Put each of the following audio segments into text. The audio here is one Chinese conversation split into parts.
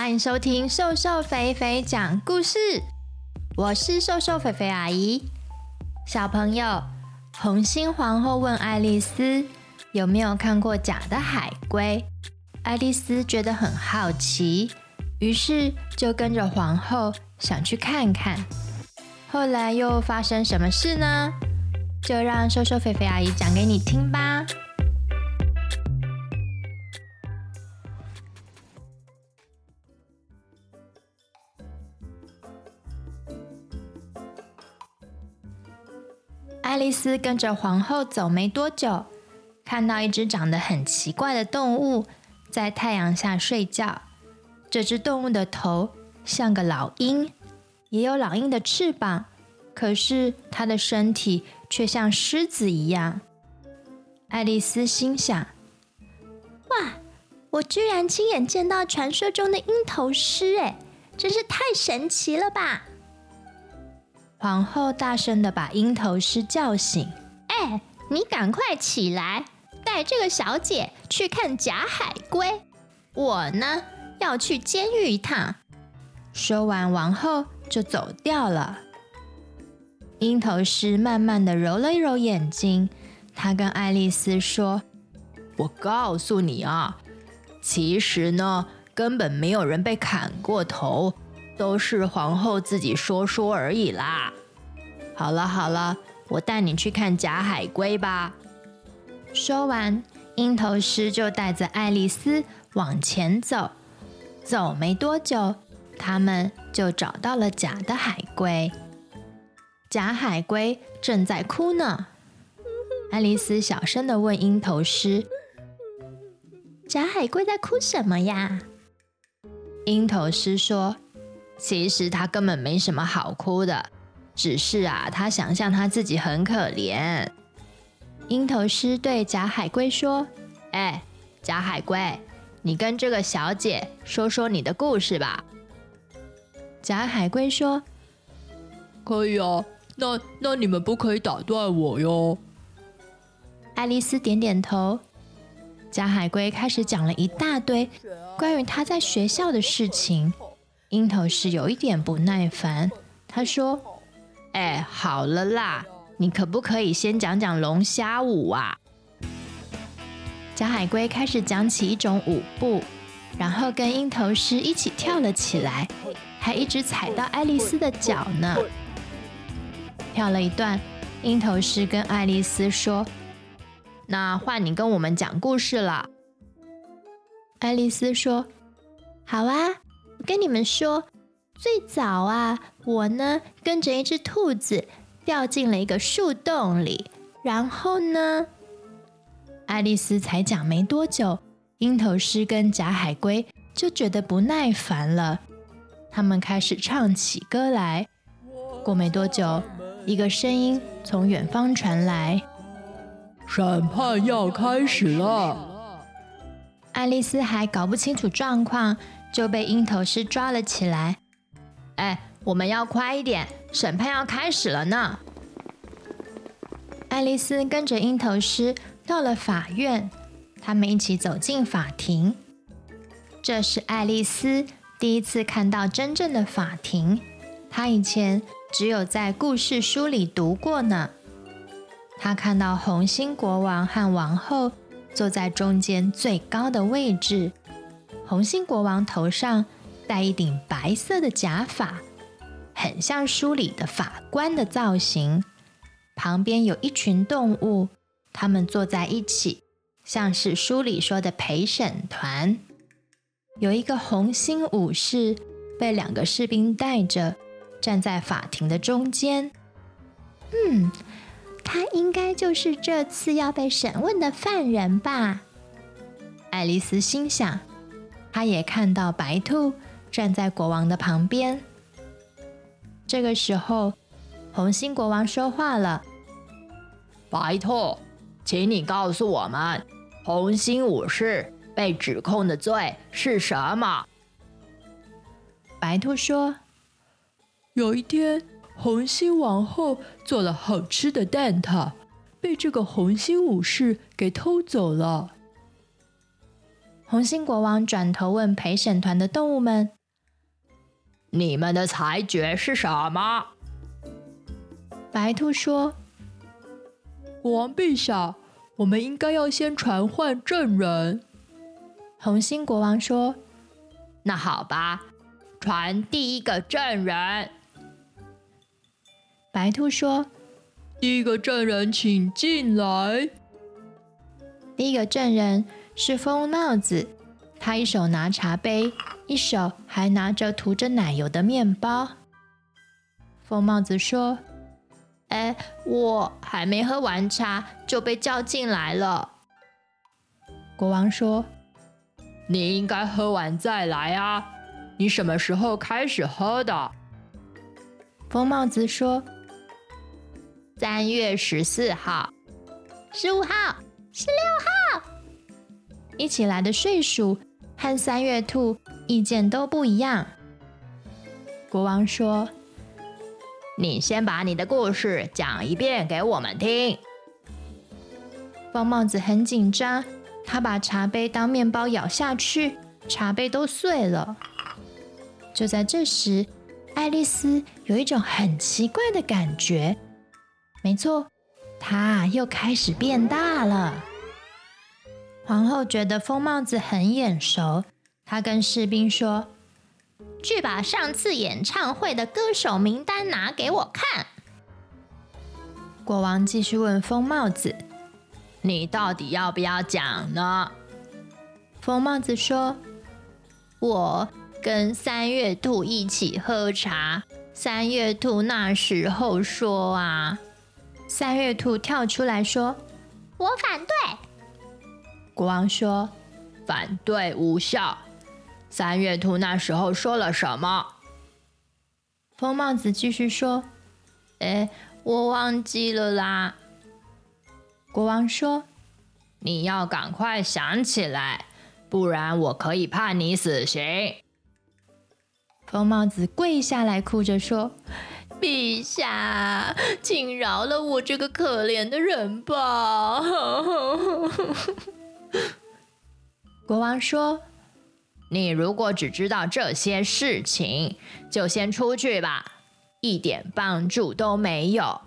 欢迎收听瘦瘦肥肥讲故事，我是瘦瘦肥肥阿姨。小朋友，红心皇后问爱丽丝有没有看过假的海龟，爱丽丝觉得很好奇，于是就跟着皇后想去看看。后来又发生什么事呢？就让瘦瘦肥肥阿姨讲给你听吧。爱丽丝跟着皇后走没多久，看到一只长得很奇怪的动物在太阳下睡觉。这只动物的头像个老鹰，也有老鹰的翅膀，可是它的身体却像狮子一样。爱丽丝心想：“哇，我居然亲眼见到传说中的鹰头狮！哎，真是太神奇了吧！”皇后大声地把鹰头狮叫醒：“哎，你赶快起来，带这个小姐去看假海龟。我呢，要去监狱一趟。”说完，王后就走掉了。鹰头狮慢慢地揉了一揉眼睛，他跟爱丽丝说：“我告诉你啊，其实呢，根本没有人被砍过头。”都是皇后自己说说而已啦。好了好了，我带你去看假海龟吧。说完，鹰头狮就带着爱丽丝往前走。走没多久，他们就找到了假的海龟。假海龟正在哭呢。爱丽丝小声地问鹰头狮：“假海龟在哭什么呀？”鹰头狮说。其实他根本没什么好哭的，只是啊，他想象他自己很可怜。鹰头狮对假海龟说：“哎，假海龟，你跟这个小姐说说你的故事吧。”假海龟说：“可以啊，那那你们不可以打断我哟。”爱丽丝点点头。假海龟开始讲了一大堆关于他在学校的事情。鹰头狮有一点不耐烦，他说：“哎，好了啦，你可不可以先讲讲龙虾舞啊？”小海龟开始讲起一种舞步，然后跟鹰头狮一起跳了起来，还一直踩到爱丽丝的脚呢。跳了一段，鹰头狮跟爱丽丝说：“那换你跟我们讲故事了。”爱丽丝说：“好啊。”我跟你们说，最早啊，我呢跟着一只兔子掉进了一个树洞里，然后呢，爱丽丝才讲没多久，鹰头狮跟假海龟就觉得不耐烦了，他们开始唱起歌来。过没多久，一个声音从远方传来：“审判要开始了。”爱丽丝还搞不清楚状况。就被鹰头狮抓了起来。哎，我们要快一点，审判要开始了呢。爱丽丝跟着鹰头狮到了法院，他们一起走进法庭。这是爱丽丝第一次看到真正的法庭，她以前只有在故事书里读过呢。她看到红心国王和王后坐在中间最高的位置。红心国王头上戴一顶白色的假发，很像书里的法官的造型。旁边有一群动物，他们坐在一起，像是书里说的陪审团。有一个红心武士被两个士兵带着，站在法庭的中间。嗯，他应该就是这次要被审问的犯人吧？爱丽丝心想。他也看到白兔站在国王的旁边。这个时候，红心国王说话了：“白兔，请你告诉我们，红心武士被指控的罪是什么？”白兔说：“有一天，红心王后做了好吃的蛋挞，被这个红心武士给偷走了。”红心国王转头问陪审团的动物们：“你们的裁决是什么？”白兔说：“国王陛下，我们应该要先传唤证人。”红心国王说：“那好吧，传第一个证人。”白兔说：“第一个证人，请进来。”第一个证人是疯帽子，他一手拿茶杯，一手还拿着涂着奶油的面包。疯帽子说：“哎，我还没喝完茶就被叫进来了。”国王说：“你应该喝完再来啊！你什么时候开始喝的？”疯帽子说：“三月十四号，十五号。”十六号，一起来的睡鼠和三月兔意见都不一样。国王说：“你先把你的故事讲一遍给我们听。”方帽子很紧张，他把茶杯当面包咬下去，茶杯都碎了。就在这时，爱丽丝有一种很奇怪的感觉。没错。她又开始变大了。皇后觉得疯帽子很眼熟，她跟士兵说：“去把上次演唱会的歌手名单拿给我看。”国王继续问疯帽子：“你到底要不要讲呢？”疯帽子说：“我跟三月兔一起喝茶，三月兔那时候说啊。”三月兔跳出来说：“我反对。”国王说：“反对无效。”三月兔那时候说了什么？疯帽子继续说：“哎，我忘记了啦。”国王说：“你要赶快想起来，不然我可以判你死刑。”疯帽子跪下来哭着说。陛下，请饶了我这个可怜的人吧！国王说：“你如果只知道这些事情，就先出去吧，一点帮助都没有。”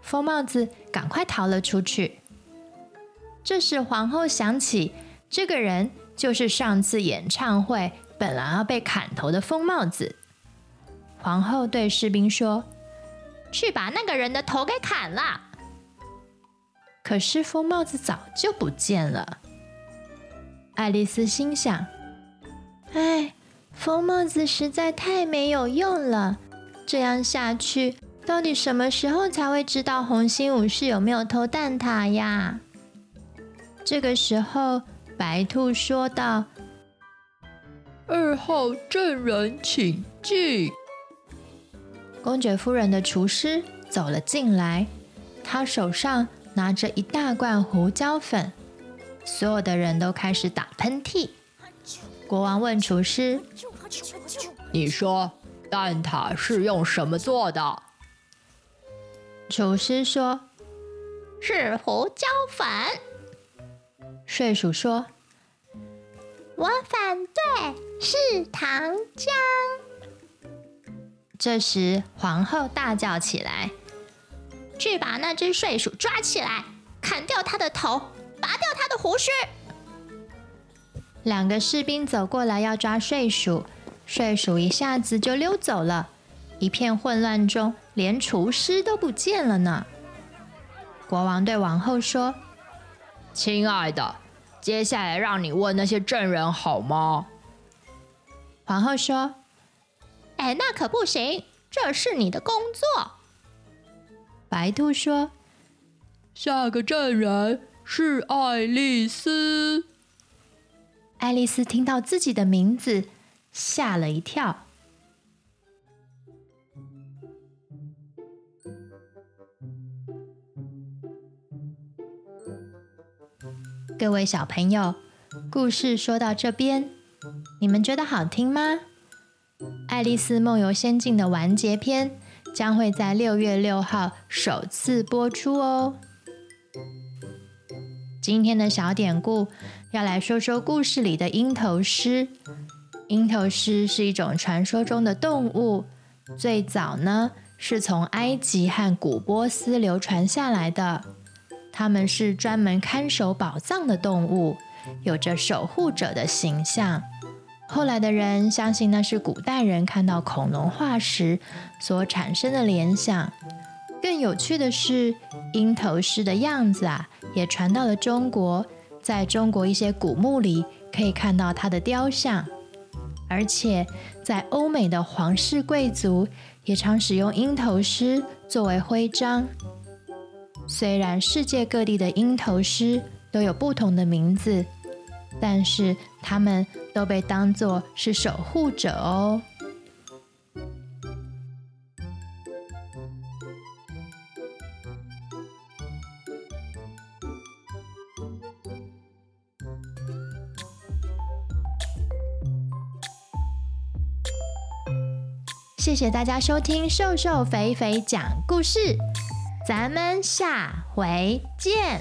疯帽子赶快逃了出去。这时，皇后想起，这个人就是上次演唱会本来要被砍头的疯帽子。皇后对士兵说：“去把那个人的头给砍了。”可是疯帽子早就不见了。爱丽丝心想：“哎，疯帽子实在太没有用了。这样下去，到底什么时候才会知道红心武士有没有偷蛋挞呀？”这个时候，白兔说道：“二号证人，请进。”公爵夫人的厨师走了进来，他手上拿着一大罐胡椒粉，所有的人都开始打喷嚏。国王问厨师：“你说蛋挞是用什么做的？”厨师说：“是胡椒粉。”睡鼠说：“我反对，是糖浆。”这时，皇后大叫起来：“去把那只睡鼠抓起来，砍掉它的头，拔掉胡须！”两个士兵走过来要抓睡鼠，睡鼠一下子就溜走了。一片混乱中，连厨师都不见了呢。国王对王后说：“亲爱的，接下来让你问那些证人好吗？”皇后说。哎，那可不行，这是你的工作。白兔说：“下个证人是爱丽丝。”爱丽丝听到自己的名字，吓了一跳。各位小朋友，故事说到这边，你们觉得好听吗？《爱丽丝梦游仙境》的完结篇将会在六月六号首次播出哦。今天的小典故要来说说故事里的鹰头狮。鹰头狮是一种传说中的动物，最早呢是从埃及和古波斯流传下来的。它们是专门看守宝藏的动物，有着守护者的形象。后来的人相信那是古代人看到恐龙化石所产生的联想。更有趣的是，鹰头狮的样子啊，也传到了中国。在中国一些古墓里可以看到它的雕像，而且在欧美的皇室贵族也常使用鹰头狮作为徽章。虽然世界各地的鹰头狮都有不同的名字，但是它们都被当作是守护者哦。谢谢大家收听瘦瘦肥肥讲故事，咱们下回见。